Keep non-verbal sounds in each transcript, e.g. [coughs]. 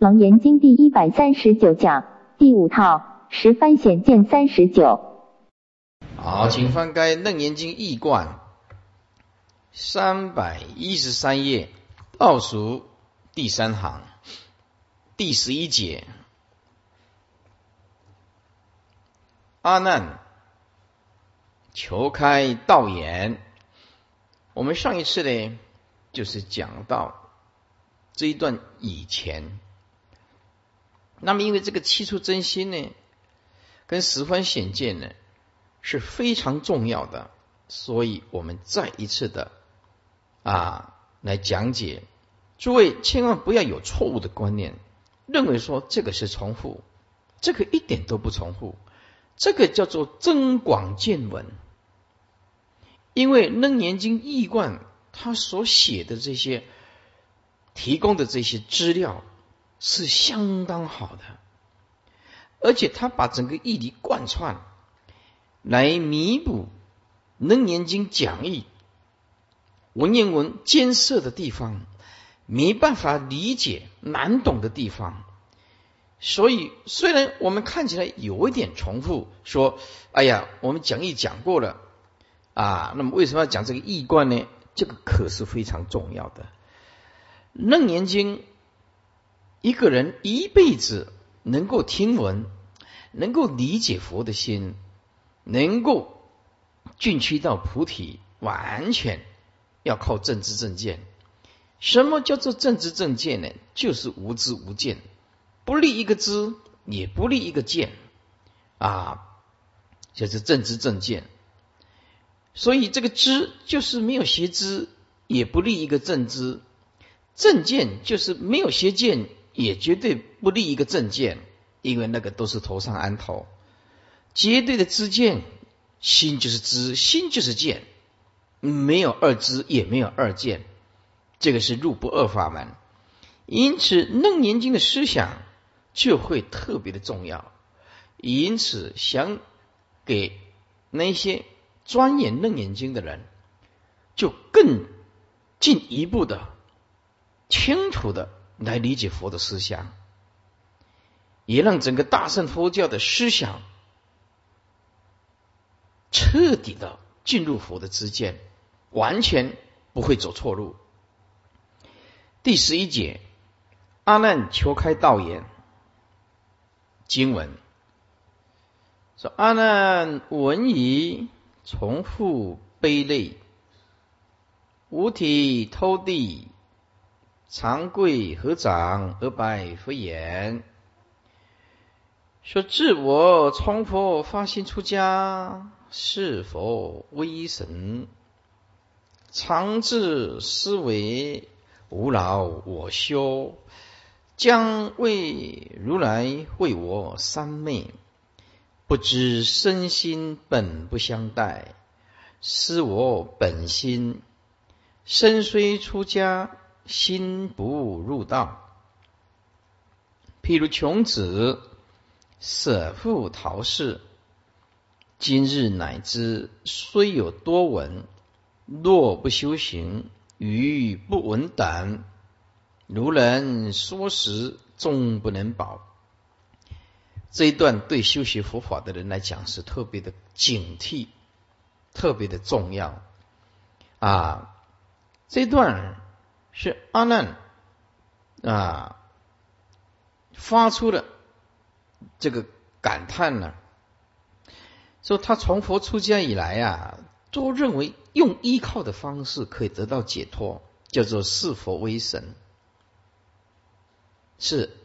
楞严经第一百三十九讲第五套十番显见三十九。好，请翻开《楞严经》易观三百一十三页倒数第三行第十一节。阿难，求开道眼。我们上一次呢，就是讲到这一段以前。那么，因为这个七处真心呢，跟十方显见呢是非常重要的，所以我们再一次的啊来讲解。诸位千万不要有错误的观念，认为说这个是重复，这个一点都不重复，这个叫做增广见闻。因为《楞严经》译观他所写的这些提供的这些资料是相当好的，而且他把整个义理贯穿，来弥补《楞严经》讲义文言文艰涩的地方，没办法理解难懂的地方。所以，虽然我们看起来有一点重复，说：“哎呀，我们讲义讲过了。”啊，那么为什么要讲这个易观呢？这个可是非常重要的。楞严经，一个人一辈子能够听闻，能够理解佛的心，能够进趋到菩提，完全要靠正知正见。什么叫做正知正见呢？就是无知无见，不立一个知，也不立一个见，啊，就是正知正见。所以这个知就是没有邪知，也不立一个正知；正见就是没有邪见，也绝对不立一个正见，因为那个都是头上安头。绝对的知见，心就是知，心就是见，没有二知，也没有二见，这个是入不二法门。因此，《楞严经》的思想就会特别的重要。因此，想给那些。钻研楞严经的人，就更进一步的清楚的来理解佛的思想，也让整个大乘佛教的思想彻底的进入佛的知见，完全不会走错路。第十一节，阿难求开道言，经文说：阿难闻已。重复悲泪，五体偷地，长跪合掌而拜佛言：说自我从佛发心出家，是否威神？常自思维，无劳我修，将为如来会我三昧。不知身心本不相待，思我本心。身虽出家，心不入道。譬如穷子舍父逃世，今日乃知虽有多闻，若不修行，愚不闻胆。如人说时，终不能保。这一段对修习佛法的人来讲是特别的警惕，特别的重要啊！这段是阿难啊发出的这个感叹呢，说他从佛出家以来啊，都认为用依靠的方式可以得到解脱，叫做视佛为神，是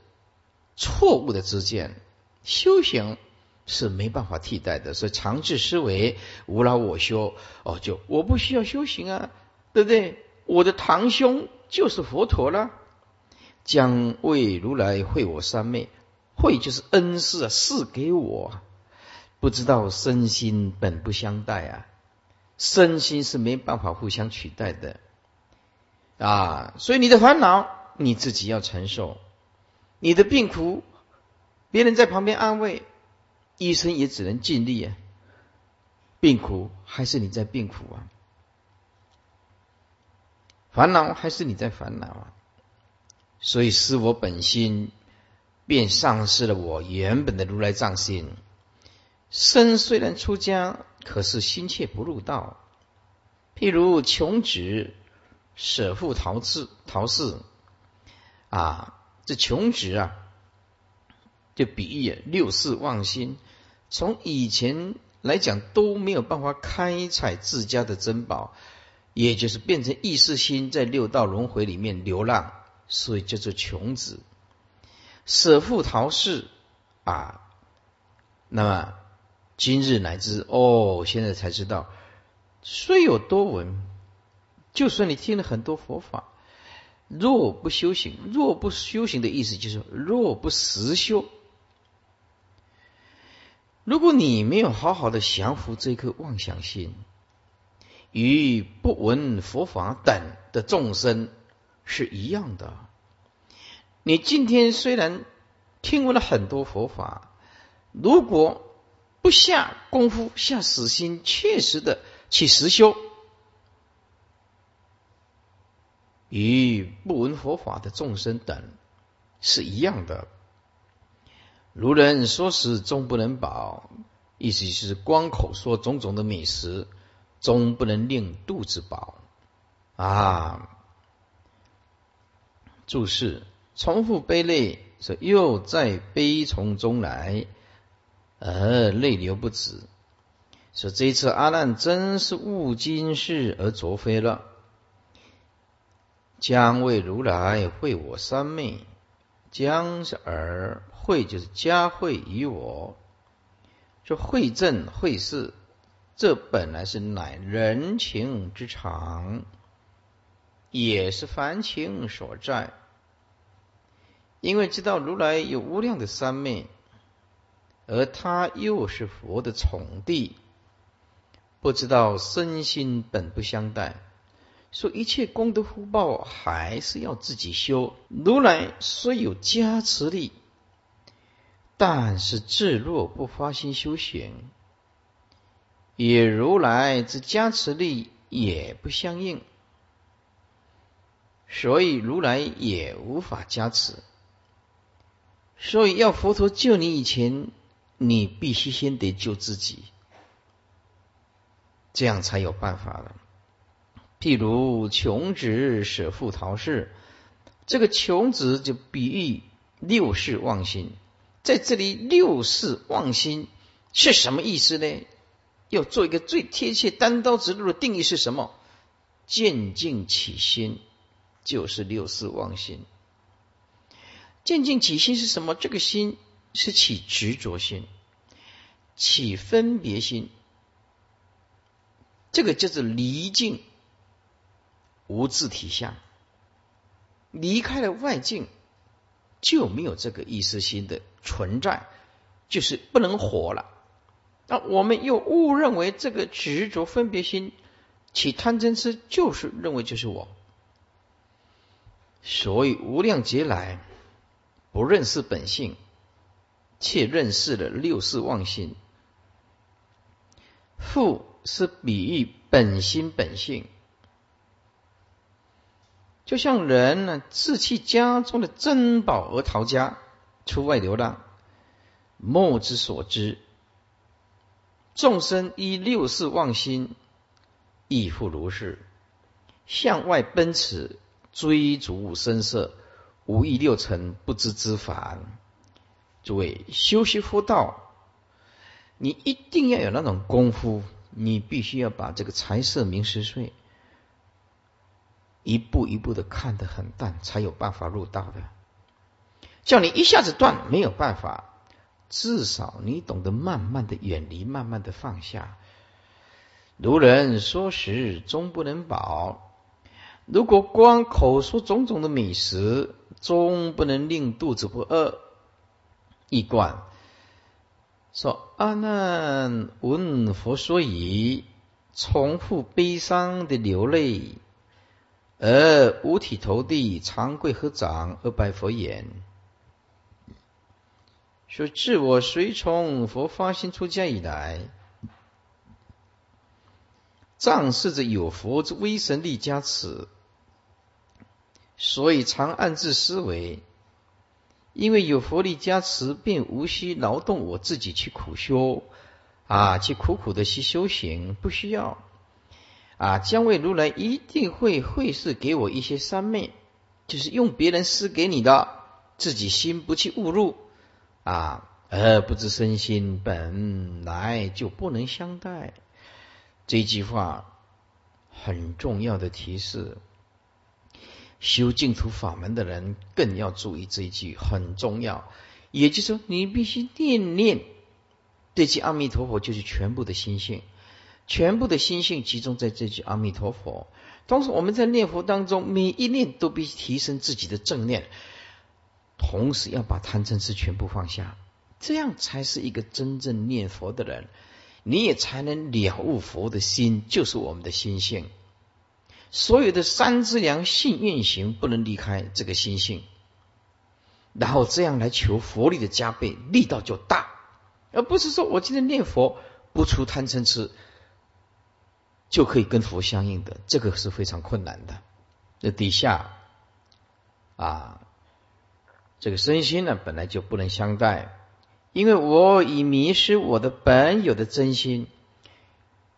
错误的知见。修行是没办法替代的，所以常治思维无劳我修哦，就我不需要修行啊，对不对？我的堂兄就是佛陀了，将为如来会我三昧，会就是恩师啊，赐给我，不知道身心本不相待啊，身心是没办法互相取代的啊，所以你的烦恼你自己要承受，你的病苦。别人在旁边安慰，医生也只能尽力啊。病苦还是你在病苦啊？烦恼还是你在烦恼啊？所以，是我本心便丧失了我原本的如来藏心。身虽然出家，可是心却不入道。譬如穷子舍父逃次逃世啊，这穷子啊，就比喻六世妄心，从以前来讲都没有办法开采自家的珍宝，也就是变成意识心在六道轮回里面流浪，所以叫做穷子舍父逃世啊。那么今日乃至哦，现在才知道，虽有多闻，就算你听了很多佛法。若不修行，若不修行的意思就是若不实修。如果你没有好好的降服这颗妄想心，与不闻佛法等的众生是一样的。你今天虽然听闻了很多佛法，如果不下功夫、下死心，切实的去实修。与不闻佛法的众生等是一样的。如人说食终不能饱，意思是光口说种种的美食，终不能令肚子饱啊。注释：重复悲泪，说又在悲从中来，而泪流不止。说这一次阿难真是悟今世而着非了。将为如来会我三昧，将是而会就是加会于我，说会正会事，这本来是乃人情之常，也是凡情所在。因为知道如来有无量的三昧，而他又是佛的宠弟，不知道身心本不相待。说一切功德福报还是要自己修。如来虽有加持力，但是自若不发心修行，与如来之加持力也不相应，所以如来也无法加持。所以要佛陀救你以前，你必须先得救自己，这样才有办法了。譬如穷子舍父逃世，这个穷子就比喻六世妄心。在这里，六世妄心是什么意思呢？要做一个最贴切、单刀直入的定义是什么？渐进起心就是六世妄心。渐进起心是什么？这个心是起执着心，起分别心，这个叫做离境。无自体相，离开了外境，就没有这个意识心的存在，就是不能活了。那我们又误认为这个执着分别心起贪嗔痴，就是认为就是我。所以无量劫来不认识本性，却认识了六世妄心。父是比喻本心本性。就像人呢，自弃家中的珍宝而逃家出外流浪，莫之所知。众生依六世妄心，亦复如是，向外奔驰，追逐声色，无一六尘不知之法。诸位修习佛道，你一定要有那种功夫，你必须要把这个财色名食睡。一步一步的看得很淡，才有办法入道的。叫你一下子断没有办法，至少你懂得慢慢的远离，慢慢的放下。如人说食终不能饱，如果光口说种种的美食，终不能令肚子不饿。一贯说阿难闻佛说已，重复悲伤的流泪。而五体投地，长跪合掌，而拜佛言：“说自我随从佛发心出家以来，仗势着有佛之威神力加持，所以常暗自思维，因为有佛力加持，便无需劳动我自己去苦修啊，去苦苦的去修行，不需要啊。将为如来一定会会是给我一些三昧，就是用别人施给你的，自己心不去误入啊，而不知身心本来就不能相待。这句话很重要的提示。修净土法门的人更要注意这一句，很重要。也就是说，你必须念念这句阿弥陀佛，就是全部的心性，全部的心性集中在这句阿弥陀佛。同时，我们在念佛当中，每一念都必须提升自己的正念，同时要把贪嗔痴全部放下，这样才是一个真正念佛的人，你也才能了悟佛的心，就是我们的心性。所有的三资良性运行不能离开这个心性，然后这样来求佛力的加倍，力道就大，而不是说我今天念佛不出贪嗔痴就可以跟佛相应的，这个是非常困难的。那底下啊，这个身心呢本来就不能相待，因为我已迷失我的本有的真心，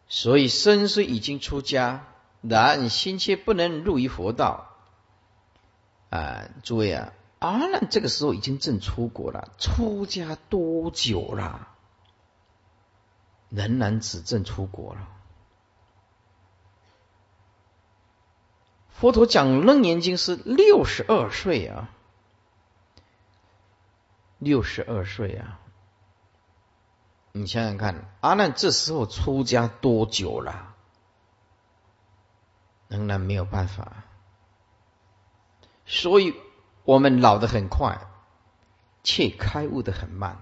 所以身虽已经出家。然心切不能入于佛道啊！诸位啊，阿难这个时候已经正出国了，出家多久了？仍然只正出国了。佛陀讲楞严经是六十二岁啊，六十二岁啊！你想想看，阿难这时候出家多久了？仍然没有办法，所以我们老得很快，却开悟的很慢。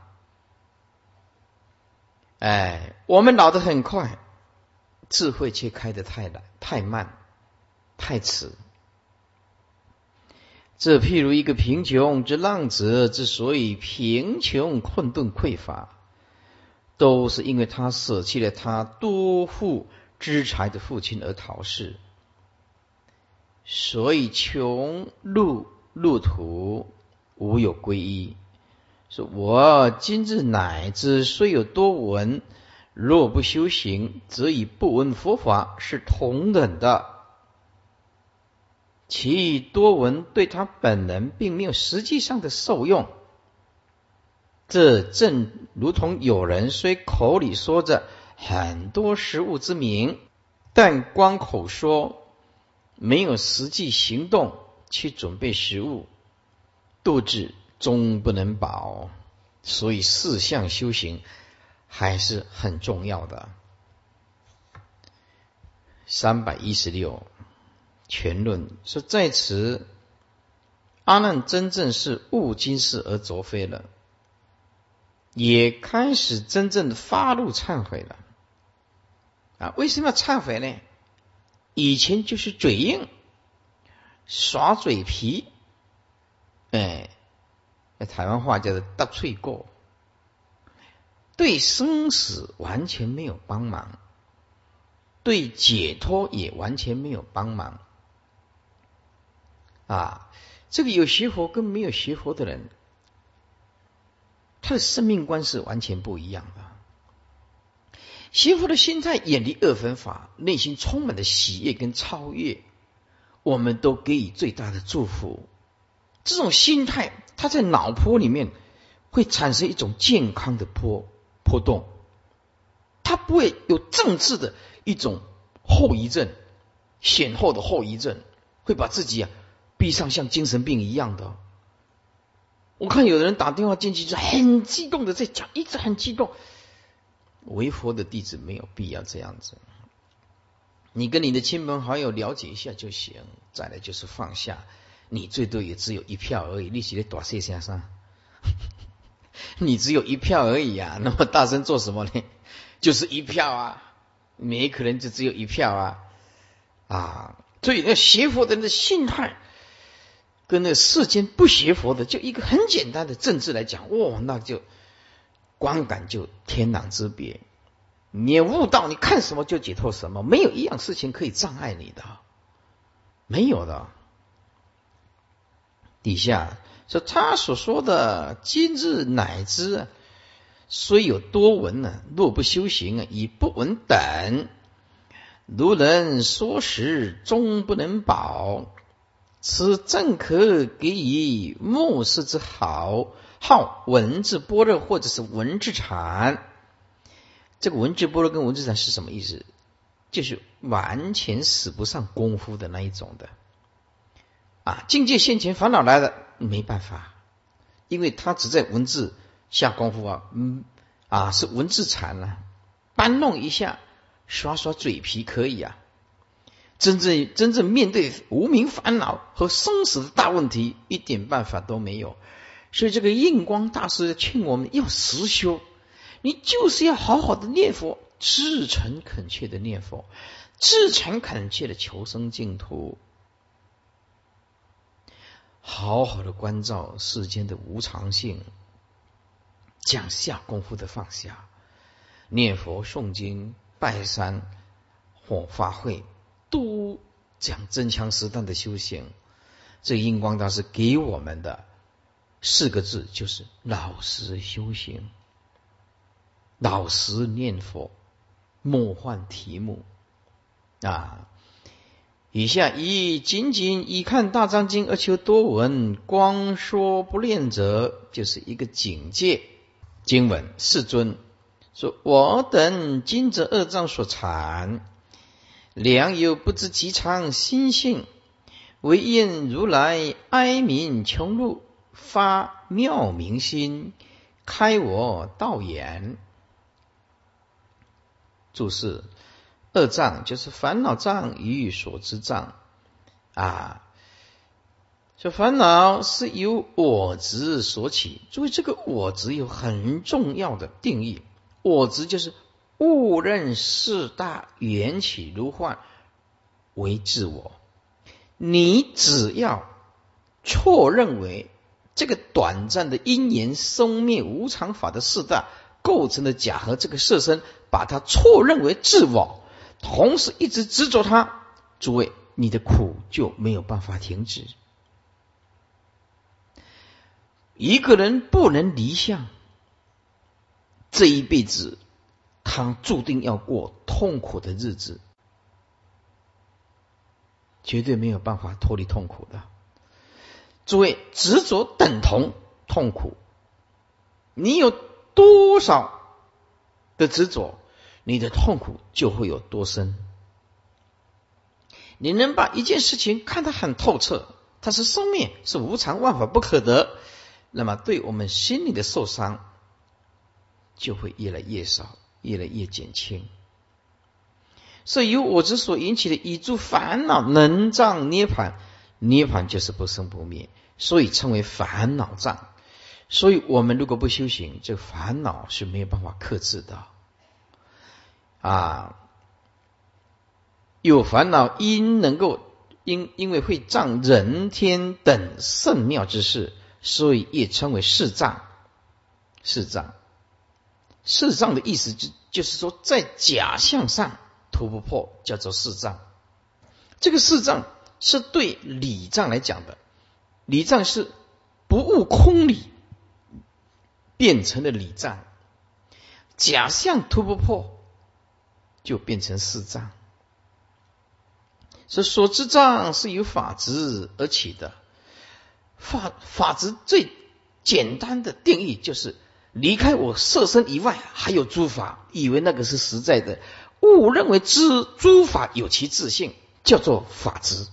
哎，我们老得很快，智慧却开得太难、太慢、太迟。这譬如一个贫穷之浪子，之所以贫穷、困顿、匮乏，都是因为他舍弃了他多富之财的父亲而逃世。所以穷路路途无有归依。说我今日乃至虽有多闻，若不修行，则与不闻佛法是同等的。其多闻对他本人并没有实际上的受用。这正如同有人虽口里说着很多食物之名，但光口说。没有实际行动去准备食物，肚子终不能饱。所以四项修行还是很重要的。三百一十六全论说，在此阿难真正是悟今世而着非了，也开始真正的发怒忏悔了。啊，为什么要忏悔呢？以前就是嘴硬，耍嘴皮，哎，台湾话叫做“搭脆过”，对生死完全没有帮忙，对解脱也完全没有帮忙。啊，这个有学佛跟没有学佛的人，他的生命观是完全不一样的。媳妇的心态远离二分法，内心充满了喜悦跟超越，我们都给予最大的祝福。这种心态，它在脑波里面会产生一种健康的波波动，它不会有政治的一种后遗症，显后的后遗症，会把自己啊逼上像精神病一样的。我看有的人打电话进去就很激动的在讲，一直很激动。为佛的弟子没有必要这样子，你跟你的亲朋好友了解一下就行。再来就是放下，你最多也只有一票而已。你写的多谢先生，[laughs] 你只有一票而已啊！那么大声做什么呢？就是一票啊，没可能就只有一票啊啊！所以那学佛的人的心态，跟那世间不学佛的，就一个很简单的政治来讲，哇，那就。观感就天壤之别，你悟道，你看什么就解脱什么，没有一样事情可以障碍你的，没有的。底下说他所说的今日乃知，虽有多闻呢，若不修行啊，以不闻等。如人说时，终不能保。此正可给予末世之好，好文字般若或者是文字禅。这个文字般若跟文字禅是什么意思？就是完全使不上功夫的那一种的。啊，境界现前，烦恼来了，没办法，因为他只在文字下功夫啊，嗯，啊是文字禅啊，搬弄一下，耍耍嘴皮可以啊。真正真正面对无名烦恼和生死的大问题，一点办法都没有。所以这个印光大师劝我们要实修，你就是要好好的念佛，至诚恳切的念佛，至诚恳切的求生净土，好好的关照世间的无常性，讲下功夫的放下，念佛诵经拜山或法会。都讲真枪实弹的修行，这印光大师给我们的四个字就是老实修行，老实念佛，莫换题目啊！以下以仅仅以看大藏经而求多闻，光说不练者，就是一个警戒。经文世尊说：“我等今者二藏所产。”良有不知其常心性，唯因如来哀悯穷路，发妙明心，开我道眼。注释：二障就是烦恼障与所知障啊。这烦恼是由我执所起。注意，这个我执有很重要的定义，我执就是。误认四大缘起如幻为自我，你只要错认为这个短暂的因缘生灭无常法的四大构成的假和这个色身，把它错认为自我，同时一直执着它，诸位，你的苦就没有办法停止。一个人不能离相，这一辈子。他注定要过痛苦的日子，绝对没有办法脱离痛苦的。诸位，执着等同痛苦，你有多少的执着，你的痛苦就会有多深。你能把一件事情看得很透彻，它是生命，是无常，万法不可得，那么对我们心里的受伤就会越来越少。越来越减轻，所以由我之所引起的一诸烦恼能障涅盘，涅盘就是不生不灭，所以称为烦恼障。所以我们如果不修行，这烦恼是没有办法克制的。啊，有烦恼因能够因因为会障人天等圣妙之事，所以也称为世障，世障。四障的意思就就是说，在假象上突不破，叫做四障。这个四障是对理障来讲的，理障是不悟空理变成了理障，假象突不破，就变成四障。所以所知障是由法执而起的，法法执最简单的定义就是。离开我色身以外，还有诸法，以为那个是实在的，误认为知诸法有其自性，叫做法执，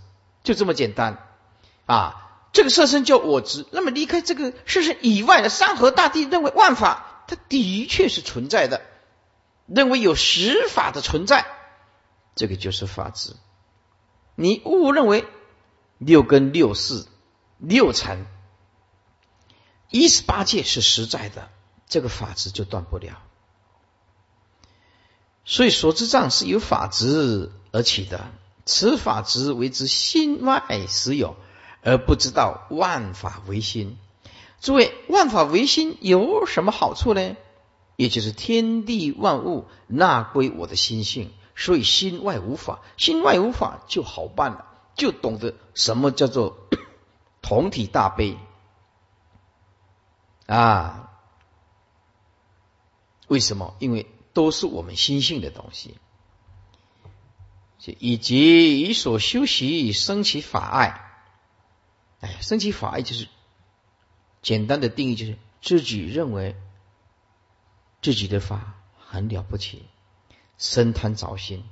就这么简单啊！这个色身叫我执，那么离开这个色身以外的山河大地，认为万法它的确是存在的，认为有实法的存在，这个就是法执。你误认为六根六识六尘一十八界是实在的。这个法执就断不了，所以所知障是由法执而起的。此法执为之心外实有，而不知道万法唯心。诸位，万法唯心有什么好处呢？也就是天地万物纳归我的心性，所以心外无法，心外无法就好办了，就懂得什么叫做 [coughs] 同体大悲。啊。为什么？因为都是我们心性的东西，以及以所修习生起法爱。哎，生起法爱就是简单的定义，就是自己认为自己的法很了不起，深贪着心。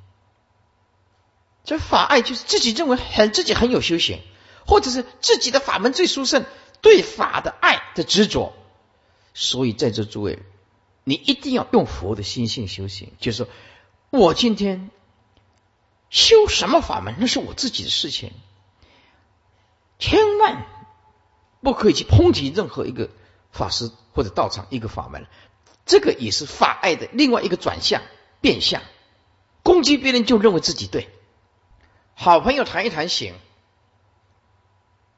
这法爱就是自己认为很自己很有修行，或者是自己的法门最殊胜，对法的爱的执着。所以在座诸位。你一定要用佛的心性修行，就是说我今天修什么法门，那是我自己的事情，千万不可以去抨击任何一个法师或者道场一个法门，这个也是法爱的另外一个转向变相，攻击别人就认为自己对，好朋友谈一谈行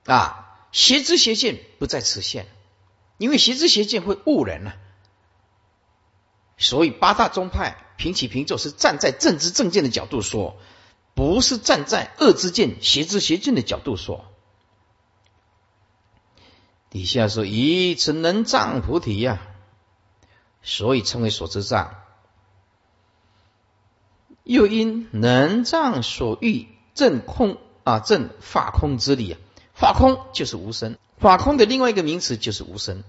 啊，邪知邪见不在此限，因为邪知邪见会误人呐。所以八大宗派平起平坐是站在正知正见的角度说，不是站在恶之见、邪之邪见的角度说。底下说以此能障菩提呀，所以称为所知障。又因能障所欲正空啊，正法空之理啊，法空就是无声，法空的另外一个名词就是无声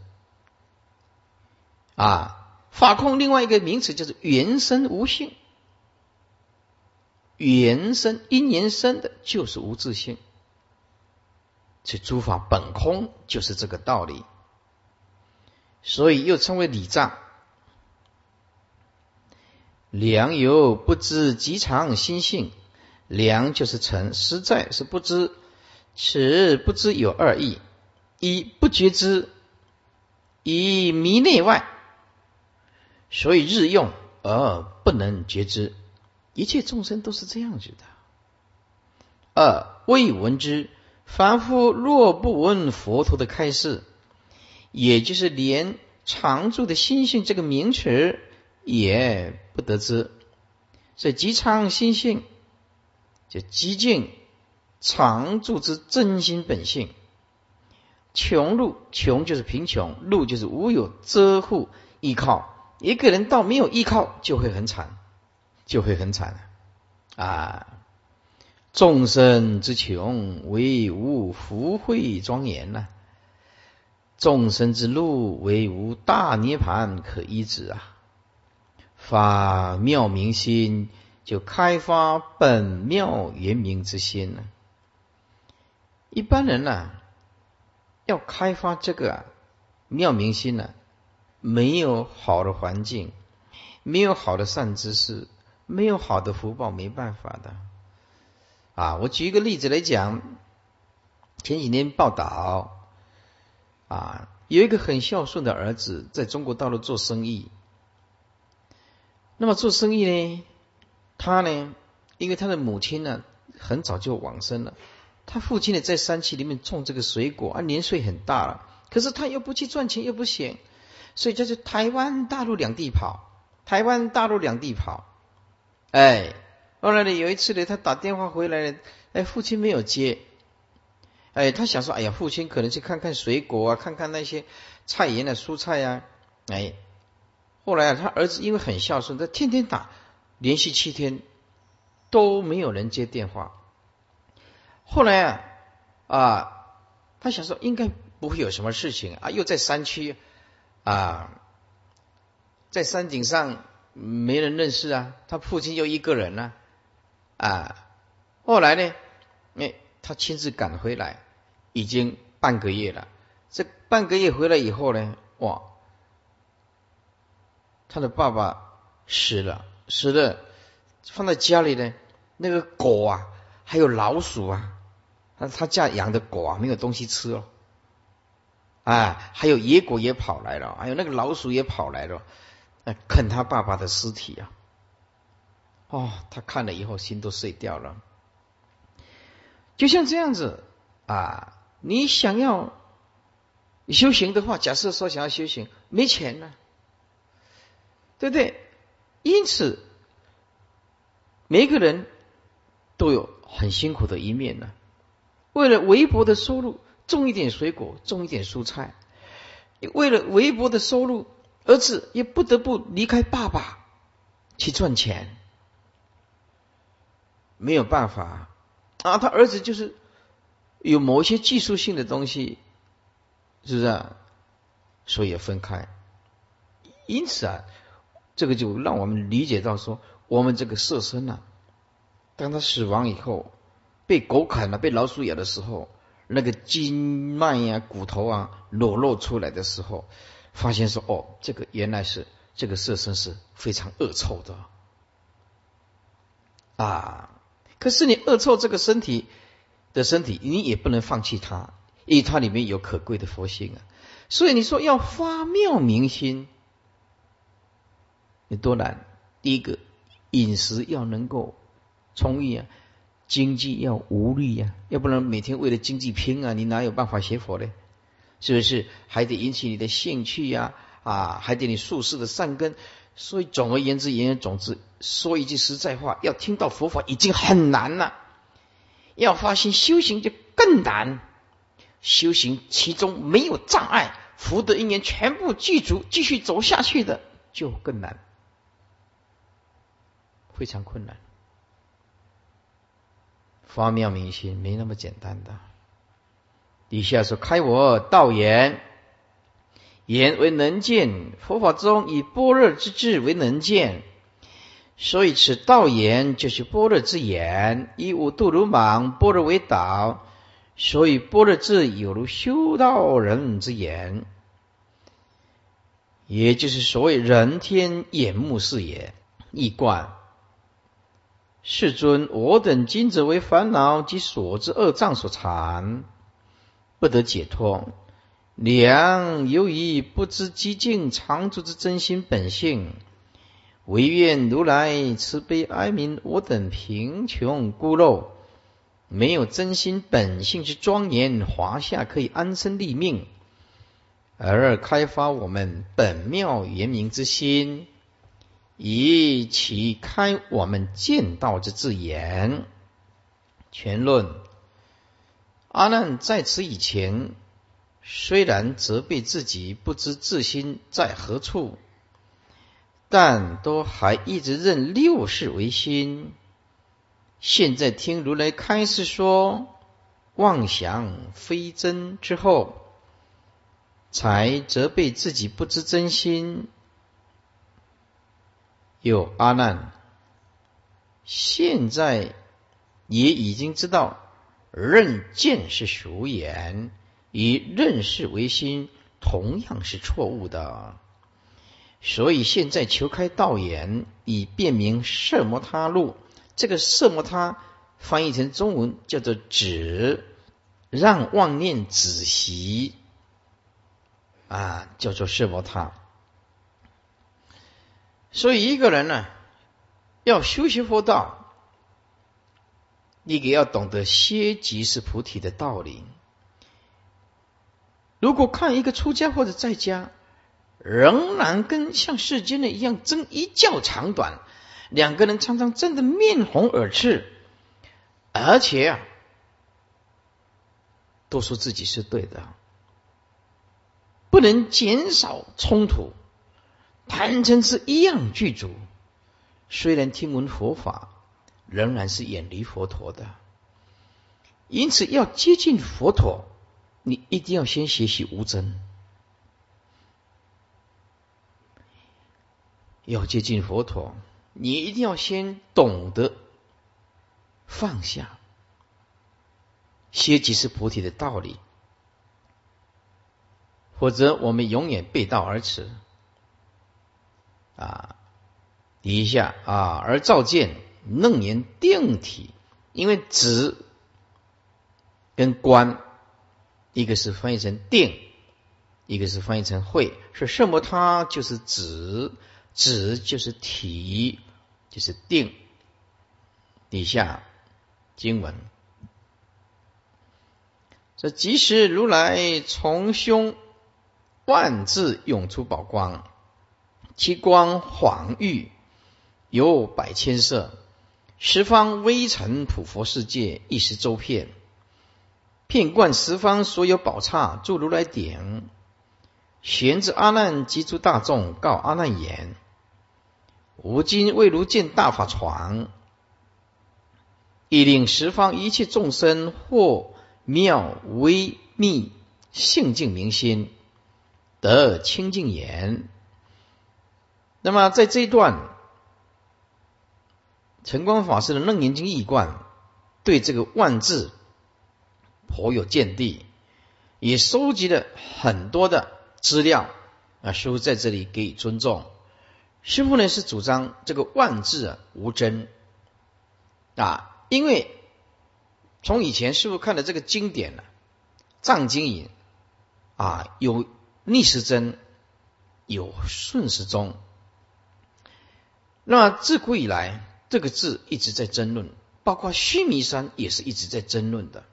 啊。法空另外一个名词就是原生无性，原生因缘生的就是无自性，这诸法本空就是这个道理，所以又称为理障。良有不知极常心性，良就是成，实在是不知，此不知有二义：一不觉知，以迷内外。所以日用而不能觉知，一切众生都是这样子的。二未闻之，凡夫若不闻佛陀的开示，也就是连常住的心性这个名词也不得知。所以极常心性，就极尽常住之真心本性。穷路穷就是贫穷，路就是无有遮护依靠。一个人到没有依靠，就会很惨，就会很惨啊！众生之穷，为无福慧庄严呐；众生之路，为无大涅盘可依止啊！发妙明心，就开发本妙圆明之心呢。一般人呢，要开发这个妙明心呢。没有好的环境，没有好的善知识，没有好的福报，没办法的。啊，我举一个例子来讲，前几年报道，啊，有一个很孝顺的儿子在中国大陆做生意。那么做生意呢，他呢，因为他的母亲呢很早就往生了，他父亲呢在山区里面种这个水果，啊，年岁很大了，可是他又不去赚钱，又不行。所以就是台湾、大陆两地跑，台湾、大陆两地跑，哎，后来呢，有一次呢，他打电话回来，哎，父亲没有接，哎，他想说，哎呀，父亲可能去看看水果啊，看看那些菜园的蔬菜呀，哎，后来啊，他儿子因为很孝顺，他天天打，连续七天都没有人接电话，后来啊，啊，他想说应该不会有什么事情啊，又在山区。啊，在山顶上没人认识啊，他父亲就一个人呢，啊，后来呢，哎，他亲自赶回来，已经半个月了。这半个月回来以后呢，哇，他的爸爸死了，死了，放在家里呢，那个狗啊，还有老鼠啊，他他家养的狗啊，没有东西吃了。啊，还有野狗也跑来了，还有那个老鼠也跑来了，哎，啃他爸爸的尸体啊！哦，他看了以后心都碎掉了。就像这样子啊，你想要修行的话，假设说想要修行，没钱呢，对不对？因此，每个人都有很辛苦的一面呢。为了微薄的收入。种一点水果，种一点蔬菜，为了微薄的收入，儿子也不得不离开爸爸去赚钱，没有办法啊。他儿子就是有某一些技术性的东西，是不是？啊？所以也分开。因此啊，这个就让我们理解到说，我们这个色身啊，当他死亡以后，被狗啃了、被老鼠咬的时候。那个筋脉呀、骨头啊裸露出来的时候，发现说：“哦，这个原来是这个色身是非常恶臭的啊！可是你恶臭这个身体的身体，你也不能放弃它，因为它里面有可贵的佛性啊。所以你说要发妙明心，有多难？第一个，饮食要能够充裕啊。”经济要无虑呀，要不然每天为了经济拼啊，你哪有办法学佛呢？是不是？还得引起你的兴趣呀，啊，还得你术士的善根。所以总而言之，言而总之，说一句实在话，要听到佛法已经很难了，要发现修行就更难。修行其中没有障碍，福德因缘全部具足，继续走下去的就更难，非常困难。发妙明心没那么简单的。底下说：“开我道眼，眼为能见。佛法中以般若之智为能见，所以此道眼就是般若之眼。以五度如莽，般若为导，所以般若智有如修道人之眼，也就是所谓人天眼目视也。一观。”世尊，我等今者为烦恼及所知恶障所缠，不得解脱。良由于不知寂静常住之真心本性，唯愿如来慈悲哀悯我等贫穷孤陋，没有真心本性之庄严华夏，可以安身立命，而开发我们本妙圆明之心。以其开我们见道之字眼。全论阿难在此以前，虽然责备自己不知自心在何处，但都还一直认六世为心。现在听如来开示说妄想非真之后，才责备自己不知真心。有阿难，现在也已经知道认见是俗眼，以认识为心，同样是错误的。所以现在求开道眼，以辨明色摩他路。这个色摩他翻译成中文叫做止，让妄念止息啊，叫做色摩他。所以一个人呢，要修习佛道，你也要懂得歇即是菩提的道理。如果看一个出家或者在家，仍然跟像世间的一样争一较长短，两个人常常争得面红耳赤，而且啊，都说自己是对的，不能减少冲突。贪嗔痴一样具足，虽然听闻佛法，仍然是远离佛陀的。因此，要接近佛陀，你一定要先学习无争。要接近佛陀，你一定要先懂得放下，歇即是菩提的道理，否则我们永远背道而驰。啊，底下啊，而照见楞严定体，因为止跟观，一个是翻译成定，一个是翻译成慧，是什么？它就是止，止就是体，就是定。底下经文，这即使如来从胸万字涌出宝光。其光晃玉，有百千色，十方微尘普佛世界一时周遍，遍贯十方所有宝刹，诸如来顶。玄之阿难及诸大众告阿难言：吾今为如见大法床，以令十方一切众生或妙微密性净明心得清净言。那么在这一段，晨光法师的楞严经义观对这个万字颇有见地，也收集了很多的。资料啊，师傅在这里给予尊重。师傅呢是主张这个万字啊无真啊，因为从以前师傅看的这个经典呢，藏经引啊有逆时针，有顺时钟。那自古以来，这个字一直在争论，包括须弥山也是一直在争论的。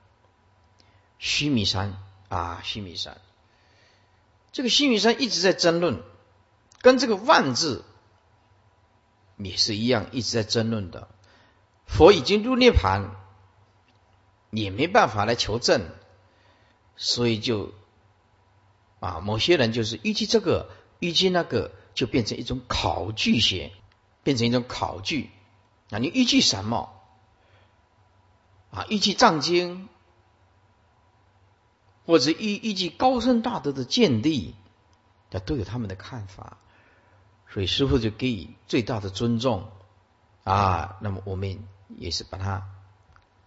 须弥山啊，须弥山。这个须弥山一直在争论，跟这个万字也是一样，一直在争论的。佛已经入涅盘，也没办法来求证，所以就啊，某些人就是预计这个，预计那个，就变成一种考据学，变成一种考据。啊，你预计什么？啊，预计藏经。或者依依据高深大德的见地，那都有他们的看法，所以师傅就给予最大的尊重啊。那么我们也是把它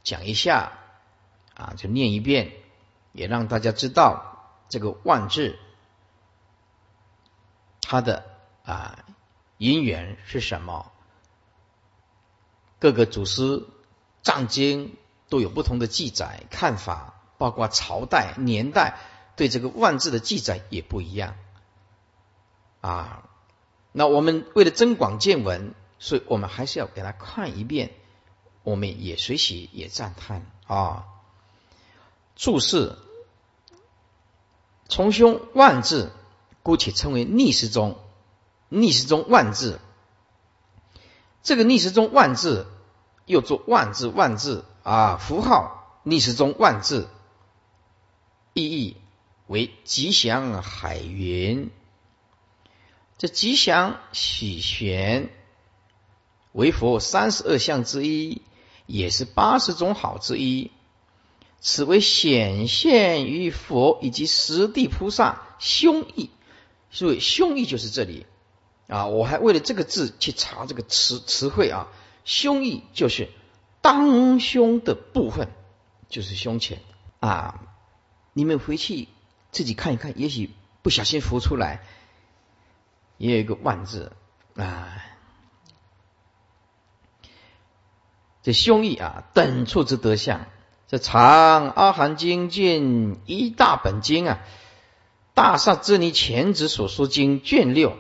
讲一下啊，就念一遍，也让大家知道这个万字它的啊因缘是什么。各个祖师藏经都有不同的记载看法。包括朝代、年代对这个万字的记载也不一样啊。那我们为了增广见闻，所以我们还是要给他看一遍，我们也随喜也赞叹啊。注释：从兄万字，姑且称为逆时钟。逆时钟万字，这个逆时钟万字又做万字万字啊，符号逆时钟万字。意义为吉祥海云，这吉祥喜玄为佛三十二相之一，也是八十种好之一。此为显现于佛以及十地菩萨胸臆，所以胸臆就是这里啊。我还为了这个字去查这个词词汇啊，胸臆就是当胸的部分，就是胸前啊。你们回去自己看一看，也许不小心浮出来，也有一个万字啊。这胸臆啊，等处之德相。这长阿含经卷一大本经啊，大萨之尼前子所说经卷六，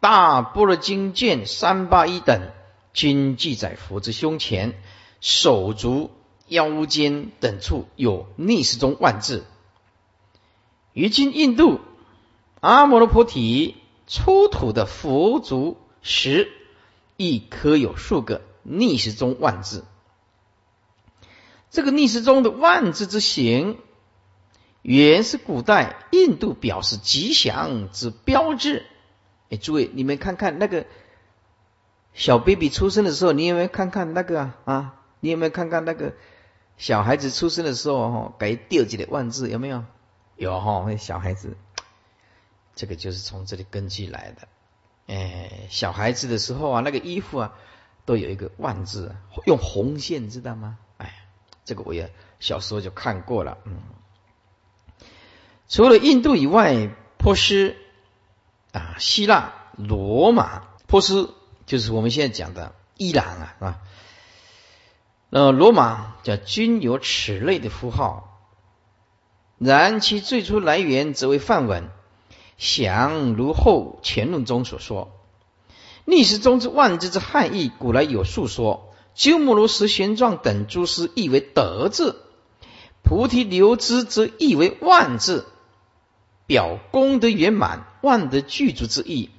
大般若经卷三八一等，均记载佛之胸前、手足。腰间等处有逆时钟万字。于今印度阿摩罗菩提出土的佛足石，亦刻有数个逆时钟万字。这个逆时钟的万字之形，原是古代印度表示吉祥之标志。哎，诸位，你们看看那个小 baby 出生的时候，你有没有看看那个啊？啊，你有没有看看那个？小孩子出生的时候，哈，给吊起来万字有没有？有哈，那小孩子，这个就是从这里根据来的。哎，小孩子的时候啊，那个衣服啊，都有一个万字，用红线，知道吗？哎，这个我也小时候就看过了。嗯，除了印度以外，波斯啊、希腊、罗马，波斯就是我们现在讲的伊朗啊，是吧？那罗马叫均有此类的符号，然其最初来源则为梵文，详如后前论中所说。逆时中之万字之汉译，古来有述说。鸠摩罗什玄奘等诸师译为德字，菩提流支则译为万字，表功德圆满、万德具足之意。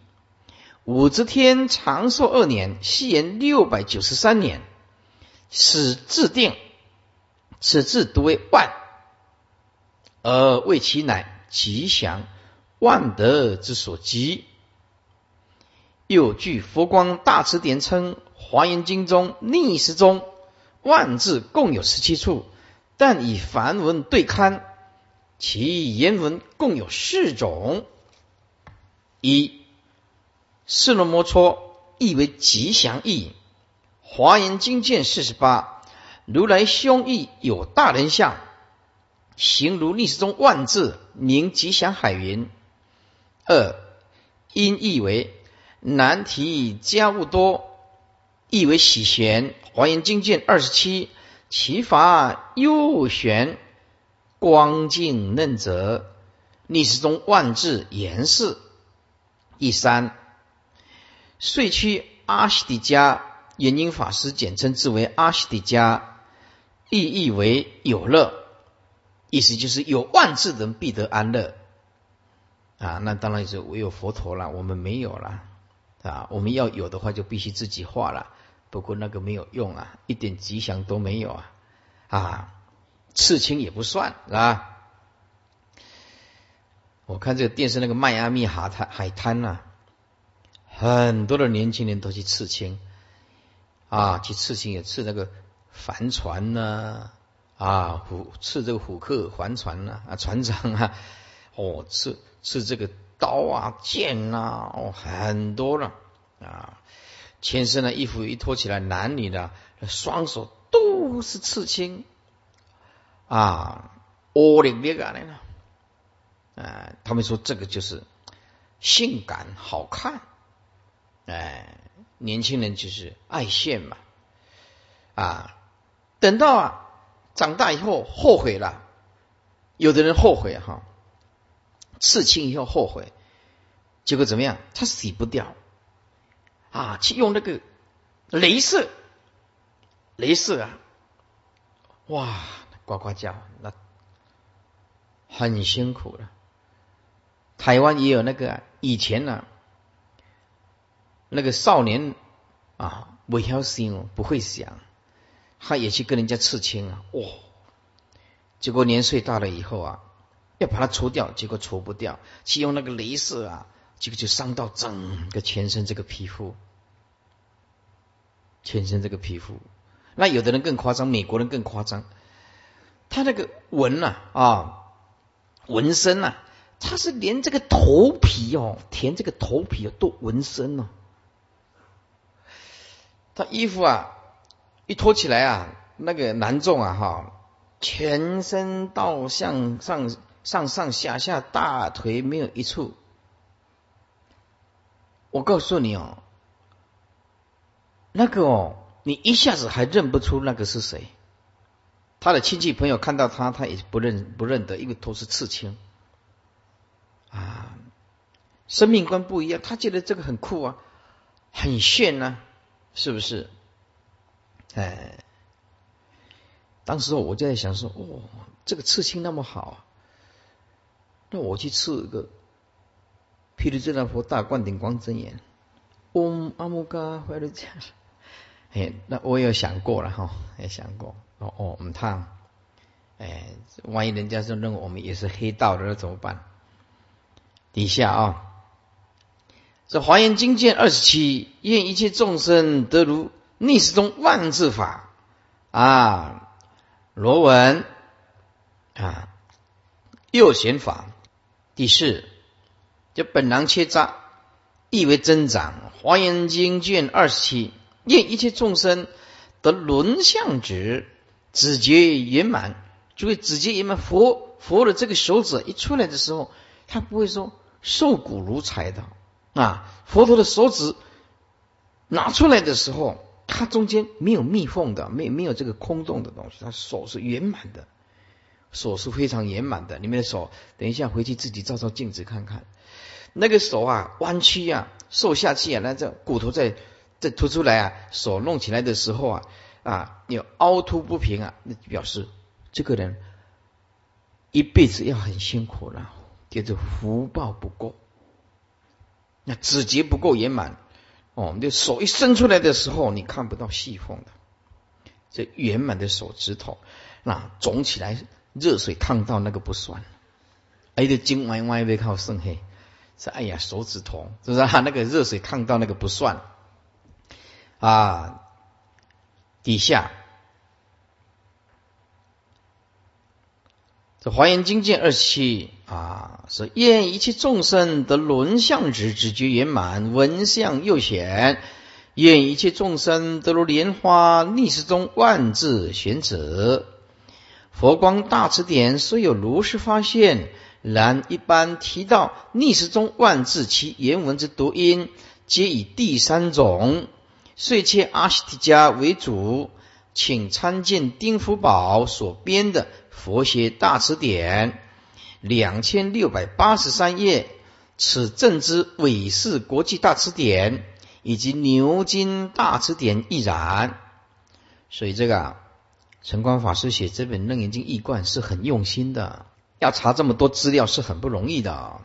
武则天长寿二年，西元六百九十三年。始制定，此字读为万，而谓其乃吉祥万德之所及。又据佛光大辞典称，《华严经》中逆时中万字共有十七处，但以梵文对刊，其言文共有四种：一四罗摩磋意为吉祥意，《华严经》卷四十八，如来胸臆有大人相，形如历史中万字，名吉祥海云。二音意为。难题家务多，意为喜玄。华严经卷二十七，其法幽玄，光净嫩泽，历史中万字严饰。第三，岁区阿西底迦，延宁法师简称之为阿西底迦，意义为有乐，意思就是有万字人必得安乐。啊，那当然是唯有佛陀了，我们没有了。啊，我们要有的话，就必须自己画了。不过那个没有用啊，一点吉祥都没有啊！啊，刺青也不算，是吧？我看这个电视那个迈阿密海滩海滩呐，很多的年轻人都去刺青啊，去刺青也刺那个帆船呐，啊，虎刺这个虎克帆船呐，啊，船长啊，哦，刺刺这个。刀啊剑啊哦很多了啊，全身的衣服一脱起来，男女的双手都是刺青啊，恶劣劣感的呢啊，他们说这个就是性感好看，哎，年轻人就是爱现嘛啊，等到啊长大以后后悔了，有的人后悔哈。刺青以后后悔，结果怎么样？他洗不掉啊！去用那个镭射，镭射啊！哇，呱呱叫，那很辛苦了。台湾也有那个以前呢，那个少年啊，不晓心不会想，他也去跟人家刺青啊！哇，结果年岁大了以后啊。要把它除掉，结果除不掉，去用那个镭射啊，结果就伤到整个全身这个皮肤，全身这个皮肤。那有的人更夸张，美国人更夸张，他那个纹呐啊，纹身呐，他是连这个头皮哦，填这个头皮都纹身呢。他衣服啊一脱起来啊，那个男众啊哈，全身到向上。上上下下大腿没有一处，我告诉你哦，那个哦，你一下子还认不出那个是谁。他的亲戚朋友看到他，他也不认不认得，因为都是刺青啊。生命观不一样，他觉得这个很酷啊，很炫呐，是不是？哎，当时我就在想说，哦，这个刺青那么好。那我去刺一个毗卢遮那佛大灌顶光真言，嗡阿姆嘎怀了这样，哎，那我也想过了哈，也想过哦哦，唔烫，哎，万一人家说认为我们也是黑道的，那怎么办？底下啊，这华严经卷二十七，愿一切众生得如逆时中万字法啊，罗文啊，右旋法。第四，就本囊切扎，意为增长。华严经卷二十七，愿一切众生得轮相值，指节圆满。就会，指节圆满，佛佛的这个手指一出来的时候，他不会说瘦骨如柴的啊。佛陀的手指拿出来的时候，它中间没有密缝的，没没有这个空洞的东西，他手是圆满的。手是非常圆满的，你们的手，等一下回去自己照照镜子看看，那个手啊弯曲啊，瘦下去啊，那这骨头在在凸出来啊，手弄起来的时候啊啊有凹凸不平啊，那表示这个人一辈子要很辛苦了，就是福报不够，那指节不够圆满哦，你手一伸出来的时候，你看不到细缝的，这圆满的手指头，那肿起来。热水烫到那个不算，哎，这筋歪歪被靠肾黑是哎呀手指头，是不是啊？那个热水烫到那个不算啊。底下这华严经卷二十七啊，是愿一切众生得轮相之直觉圆满，闻相又显。愿一切众生得如莲花逆时中万字玄子。佛光大辞典虽有如是发现，然一般提到逆时中万字其原文之读音，皆以第三种，遂切阿悉提迦为主，请参见丁福宝所编的《佛学大辞典》两千六百八十三页，此正之韦氏国际大辞典。以及牛津大词典亦然，所以这个陈光法师写这本《楞严经一贯》是很用心的，要查这么多资料是很不容易的。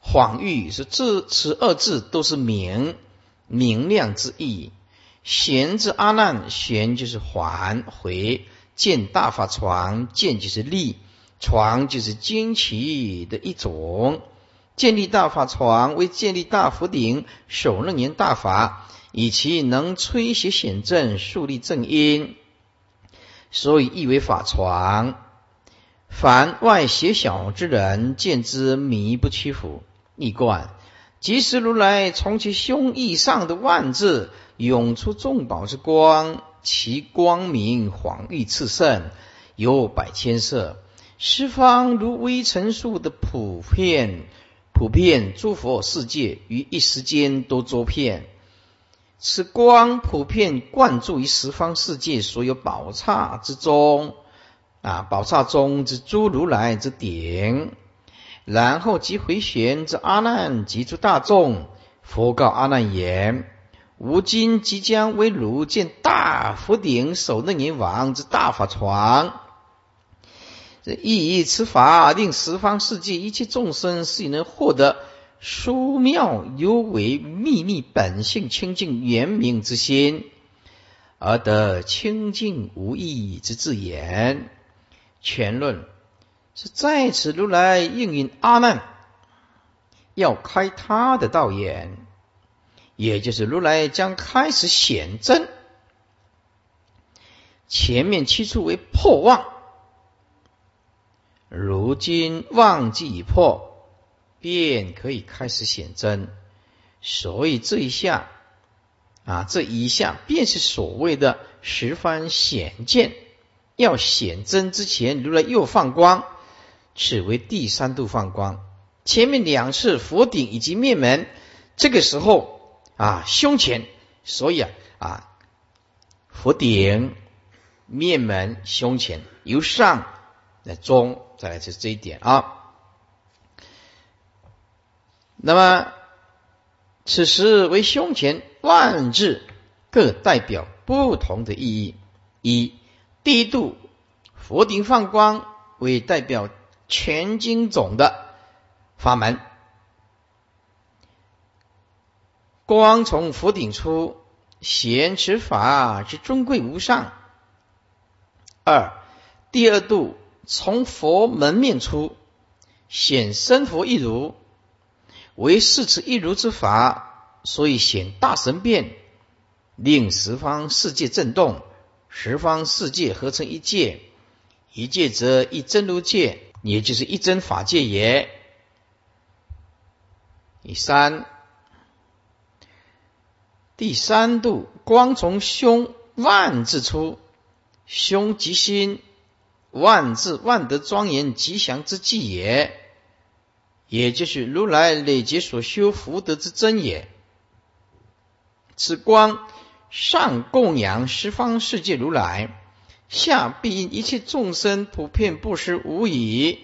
恍喻是字，此二字都是明明亮之意。闲之阿难，闲就是还回，见大法床，见就是立，床就是惊奇的一种。建立大法床为建立大福顶，首楞严大法，以其能吹邪显正，树立正因，所以译为法床。凡外邪小之人，见之迷不屈服。逆观，即使如来从其胸臆上的万字涌出众宝之光，其光明晃誉炽盛，有百千色，十方如微尘数的普遍。普遍诸佛世界于一时间都周遍，此光普遍灌注于十方世界所有宝刹之中，啊，宝刹中之诸如来之顶，然后即回旋之阿难及诸大众，佛告阿难言：吾今即将为汝见大福顶首楞严王之大法床。这意义此法，令十方世界一切众生是能获得殊妙尤为秘密本性清净圆明之心，而得清净无义之自言。全论是在此如来应允阿难，要开他的道眼，也就是如来将开始显真。前面七处为破妄。如今忘记已破，便可以开始显真。所以这一下啊，这一下便是所谓的十方显见。要显真之前，如来又放光，此为第三度放光。前面两次佛顶以及面门，这个时候啊，胸前，所以啊啊，佛顶、面门、胸前，由上来中。再来就是这一点啊。那么此时为胸前万字，各代表不同的意义。一第一度佛顶放光，为代表全经总的法门，光从佛顶出，显持法之尊贵无上。二第二度。从佛门面出，显身佛一如，为是此一如之法，所以显大神变，令十方世界震动，十方世界合成一界，一界则一真如界，也就是一真法界也。第三，第三度光从胸万字出，胸即心。万字万德庄严吉祥之际也，也就是如来累劫所修福德之真也。此光上供养十方世界如来，下必因一切众生普遍布施无已。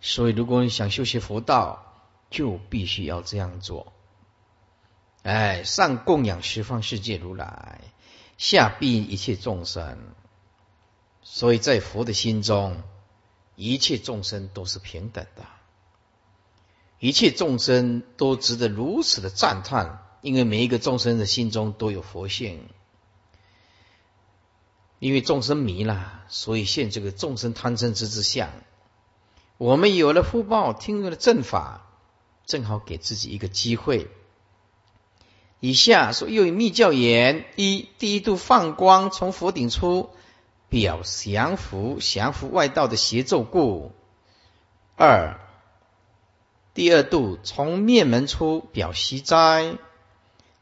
所以，如果你想修习佛道，就必须要这样做。哎，上供养十方世界如来，下必应一切众生。所以在佛的心中，一切众生都是平等的，一切众生都值得如此的赞叹，因为每一个众生的心中都有佛性。因为众生迷了，所以现这个众生贪嗔痴之相。我们有了福报，听了正法，正好给自己一个机会。以下说又以密教言：一，第一度放光从佛顶出，表降伏降伏外道的邪咒故；二，第二度从面门出，表息灾，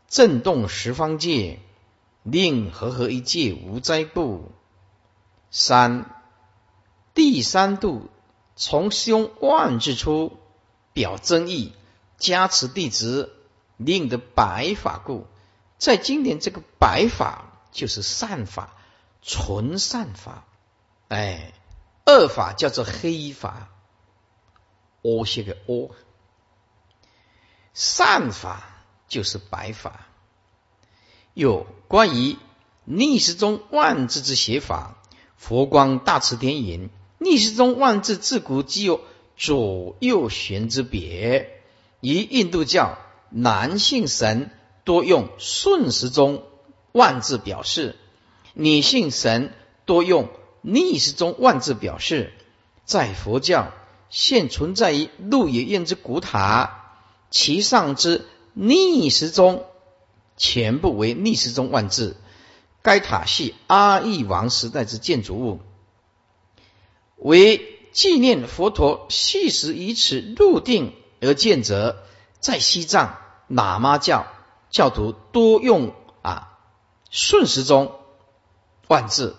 震动十方界，令和合一界无灾故；三，第三度从胸万字出，表增益，加持弟子。令的白法故，在经典这个白法就是善法，纯善法。哎，恶法叫做黑法，哦，写个哦。善法就是白法。有关于逆时中万字之写法，佛光大慈典引：逆时中万字自古即有左右旋之别，于印度教。男性神多用顺时钟万字表示，女性神多用逆时钟万字表示。在佛教现存在于鹿野苑之古塔，其上之逆时钟全部为逆时钟万字。该塔系阿育王时代之建筑物，为纪念佛陀系时以此入定而建者，在西藏。喇嘛教教徒多用啊顺时钟万字，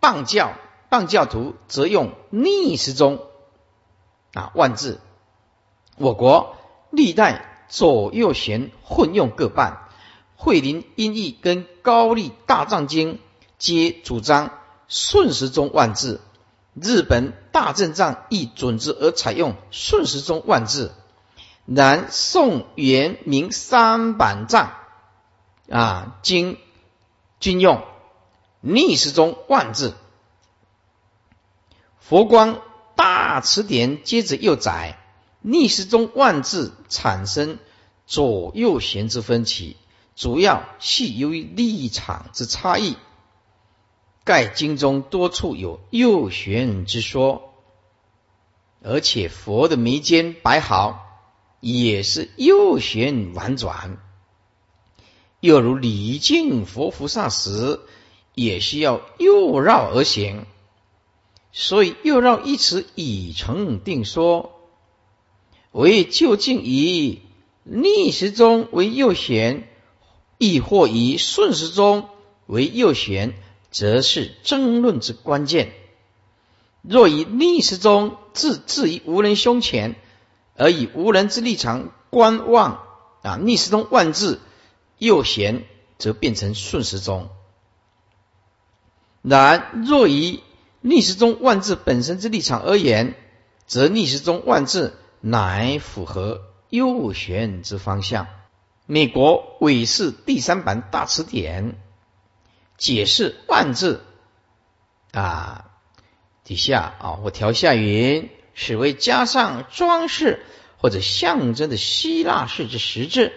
棒教棒教徒则用逆时钟啊万字。我国历代左右旋混用各半，慧林音译跟高丽大藏经皆主张顺时钟万字。日本大正藏亦准之而采用顺时钟万字。南宋元明三版藏啊经均用逆时钟万字，佛光大辞典接着又载逆时钟万字产生左右旋之分歧，主要系由于立场之差异。盖经中多处有右旋之说，而且佛的眉间白毫。也是右旋婉转，又如礼敬佛菩萨时，也需要右绕而行，所以右绕一词已成定说。为究竟以逆时钟为右旋，亦或以顺时钟为右旋，则是争论之关键。若以逆时钟置置于无人胸前。而以无人之立场观望啊，逆时钟万字右旋，则变成顺时钟。然若以逆时钟万字本身之立场而言，则逆时钟万字乃符合右旋之方向。美国韦氏第三版大词典解释万字啊，底下啊，我调下云。是为加上装饰或者象征的希腊式之十字，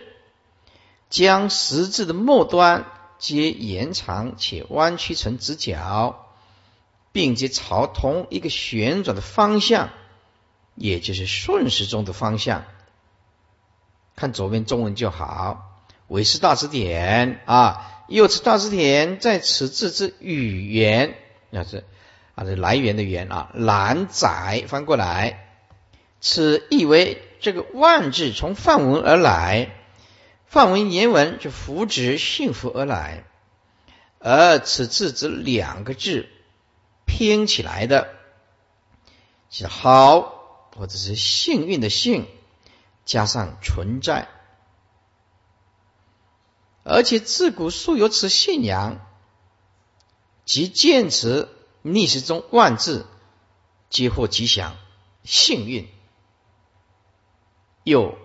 将十字的末端皆延长且弯曲成直角，并且朝同一个旋转的方向，也就是顺时钟的方向。看左边中文就好，《韦氏大词典》啊，右词大词典在此字之语言，那是。啊，这来源的源啊，蓝载翻过来，此意为这个万字从梵文而来，梵文言文就福祉幸福而来，而此字指两个字拼起来的，是好或者是幸运的幸，加上存在，而且自古素有此信仰，即见此。逆时中万字皆获吉祥、幸运。有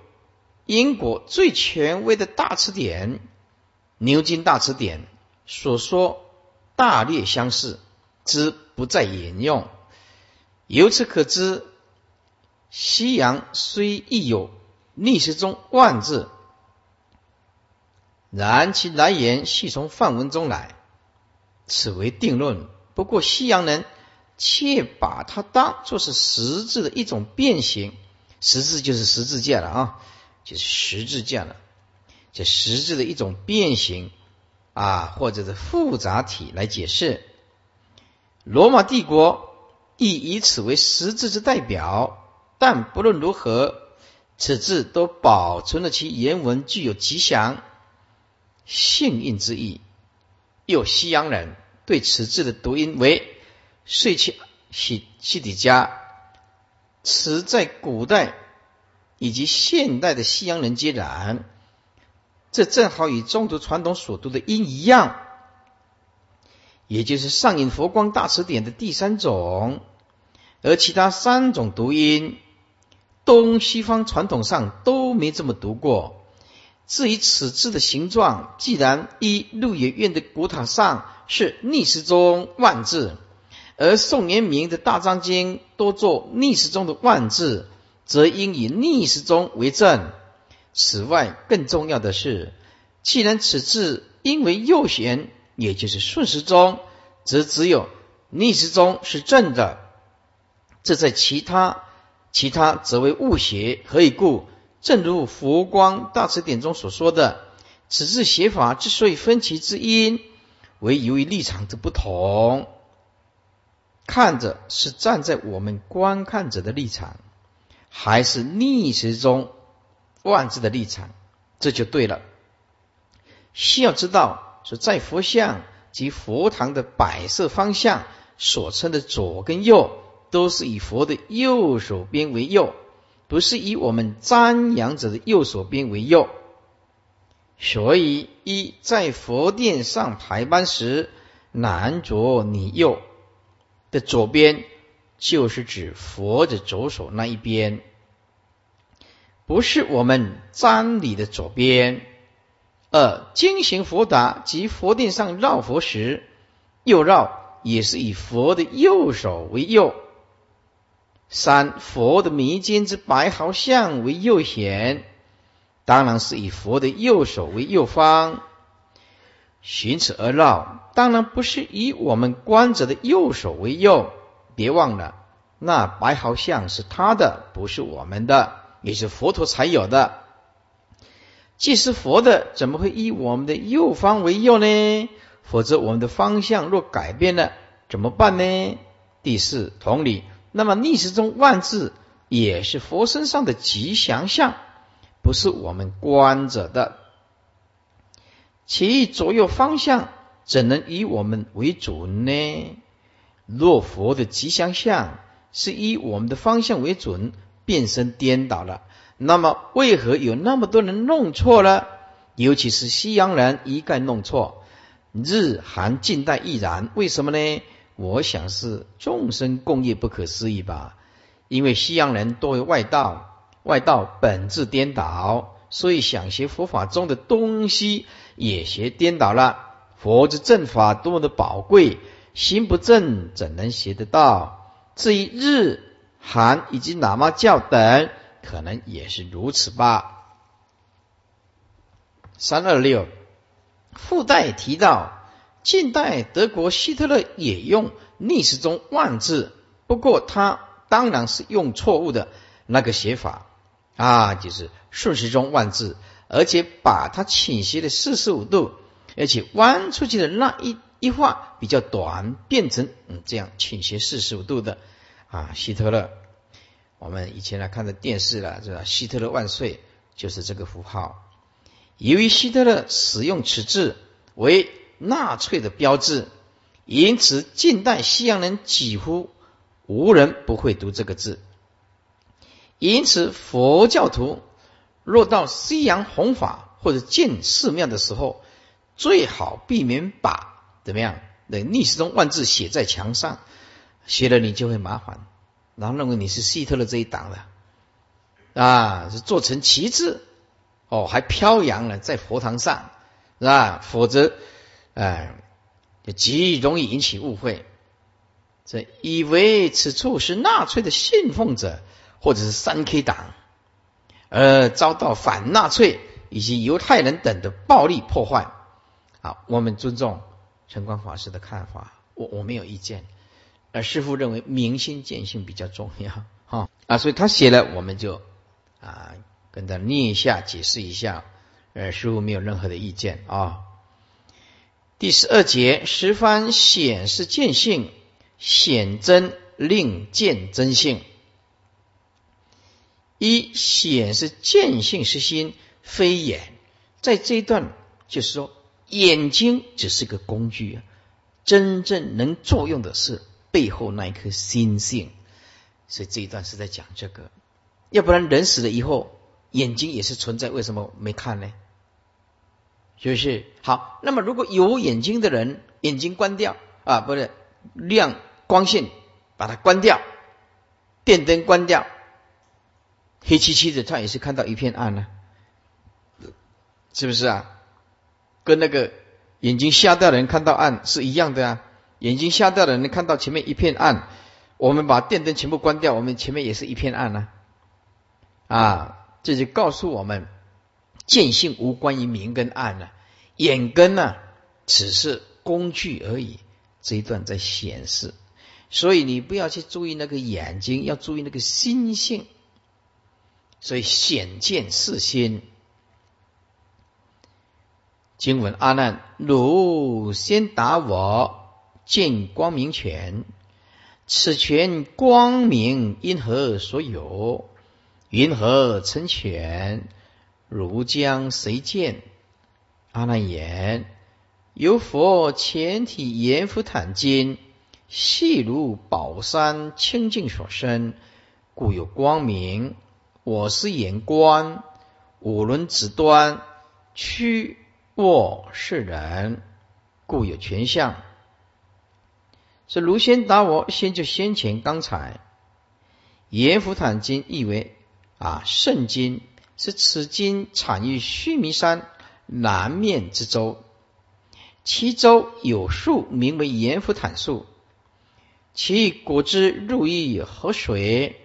英国最权威的大词典《牛津大词典》所说，大略相似，之不再引用。由此可知，西洋虽亦有逆时钟万字，然其来源系从梵文中来，此为定论。不过，西洋人却把它当作是十字的一种变形，十字就是十字架了啊，就是十字架了，这十字的一种变形啊，或者是复杂体来解释。罗马帝国亦以此为十字之代表，但不论如何，此字都保存了其原文具有吉祥、幸运之意。有西洋人对此字的读音为“睡起西西底加”，此在古代以及现代的西洋人皆然。这正好与中国传统所读的音一样，也就是上引佛光大辞典的第三种，而其他三种读音，东西方传统上都没这么读过。至于此字的形状，既然一鹿野苑的古塔上是逆时钟万字，而宋元明的大藏经多做逆时钟的万字，则应以逆时钟为正。此外，更重要的是，既然此字因为右旋，也就是顺时钟，则只有逆时钟是正的。这在其他其他则为误写。何以故？正如佛光大辞典中所说的，此字写法之所以分歧之因，为由于立场之不同。看着是站在我们观看者的立场，还是逆时钟万字的立场，这就对了。需要知道，是在佛像及佛堂的摆设方向所称的左跟右，都是以佛的右手边为右。不是以我们瞻仰者的右手边为右，所以一在佛殿上排班时，男左女右的左边就是指佛的左手那一边，不是我们瞻礼的左边。二经行佛达及佛殿上绕佛时，右绕也是以佛的右手为右。三佛的迷津之白毫相为右显，当然是以佛的右手为右方。循此而绕，当然不是以我们观者的右手为右。别忘了，那白毫像是他的，不是我们的，也是佛陀才有的。既是佛的，怎么会以我们的右方为右呢？否则我们的方向若改变了，怎么办呢？第四，同理。那么逆时中万字也是佛身上的吉祥相，不是我们观者的。其左右方向怎能以我们为主呢？若佛的吉祥相是以我们的方向为准，变身颠倒了，那么为何有那么多人弄错了？尤其是西洋人一概弄错，日韩近代亦然。为什么呢？我想是众生共业不可思议吧，因为西洋人多为外道，外道本质颠倒，所以想学佛法中的东西也学颠倒了。佛之正法多么的宝贵，心不正怎能学得到？至于日、韩以及喇嘛教等，可能也是如此吧。三二六附带提到。近代德国希特勒也用逆时钟万字，不过他当然是用错误的那个写法啊，就是顺时钟万字，而且把它倾斜了四十五度，而且弯出去的那一一画比较短，变成嗯这样倾斜四十五度的啊，希特勒。我们以前来看的电视了，是吧？希特勒万岁，就是这个符号。由于希特勒使用此字为。纳粹的标志，因此近代西洋人几乎无人不会读这个字。因此佛教徒若到西洋弘法或者建寺庙的时候，最好避免把怎么样的逆时钟万字写在墙上，写了你就会麻烦，然后认为你是希特勒这一党的啊，是做成旗帜哦，还飘扬了在佛堂上，是吧？否则。哎，就极容易引起误会。这以为此处是纳粹的信奉者，或者是三 K 党，而遭到反纳粹以及犹太人等的暴力破坏。好，我们尊重陈光法师的看法，我我没有意见。而师父认为明心见性比较重要，哈啊，所以他写了，我们就啊，跟他念一下，解释一下，呃，师傅没有任何的意见啊。第十二节，十方显示见性，显真令见真性。一显示见性是心，非眼。在这一段，就是说，眼睛只是个工具啊，真正能作用的是背后那一颗心性。所以这一段是在讲这个。要不然人死了以后，眼睛也是存在，为什么没看呢？是不是？好，那么如果有眼睛的人，眼睛关掉啊，不是亮光线，把它关掉，电灯关掉，黑漆漆的，他也是看到一片暗呢，是不是啊？跟那个眼睛瞎掉的人看到暗是一样的啊。眼睛瞎掉的人看到前面一片暗，我们把电灯全部关掉，我们前面也是一片暗呢。啊，这就告诉我们。见性无关于明跟暗呢，眼根呢只是工具而已。这一段在显示，所以你不要去注意那个眼睛，要注意那个心性。所以显见是心。经文阿难，汝先打我，见光明拳，此拳光明因何所有？云何成权？如将谁见？阿难言：有佛前体阎浮坦经，细如宝山清净所生，故有光明。我是眼观五轮指端，屈卧是人，故有全相。是如先答我，先就先前刚才阎浮坦经意为啊圣经。是此经产于须弥山南面之洲，其洲有树，名为阎浮坦树，其果汁入于河水，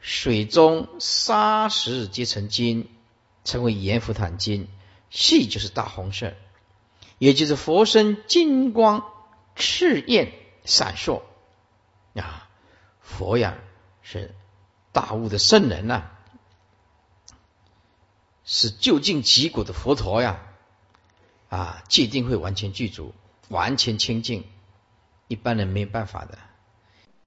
水中沙石皆成金，称为阎浮坦金。细就是大红色，也就是佛身金光赤焰闪烁啊！佛呀，是大悟的圣人呐。是究竟极果的佛陀呀，啊，界定会完全具足，完全清净，一般人没办法的。